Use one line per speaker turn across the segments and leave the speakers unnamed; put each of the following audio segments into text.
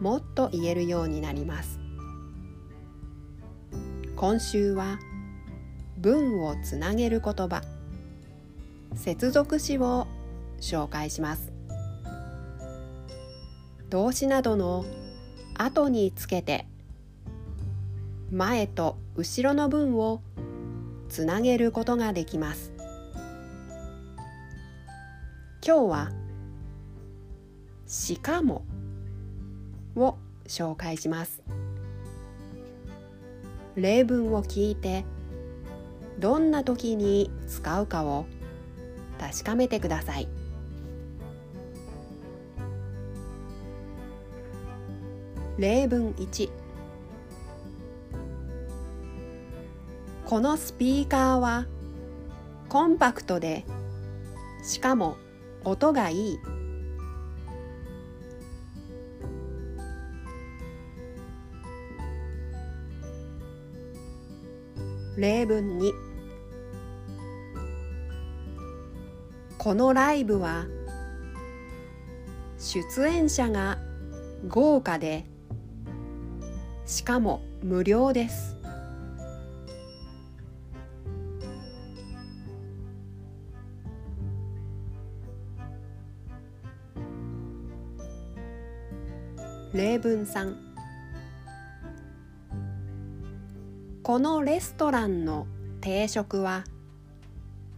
もっと言えるようになります。今週は文をつなげる言葉。接続詞を紹介します。動詞などの後につけて前と後ろの文をつなげることができます。今日はしかも。を紹介します。例文を聞いてどんな時に使うかを確かめてください。例文1このスピーカーはコンパクトでしかも音がいい。例文2このライブは出演者が豪華でしかも無料です。例文3このレストランの定食は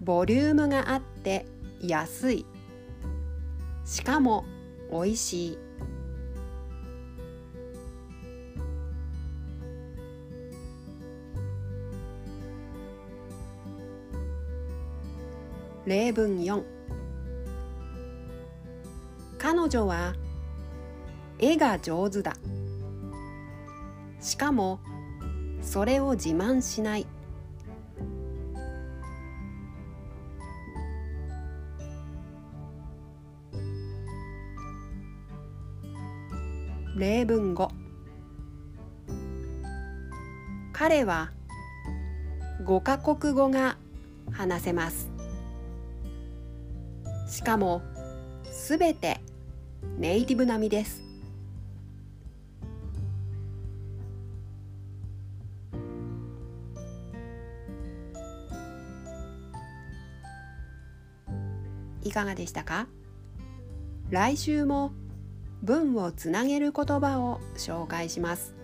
ボリュームがあって安い。しかもおいしい。例文4彼女は絵が上手だ。しかもそれを自慢しない。例文5彼は5カ国語が話せます。しかもすべてネイティブ並みです。いかがでしたか？来週も文をつなげる言葉を紹介します。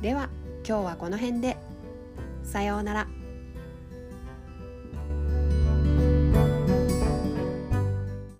では今日はこの辺で。さようなら。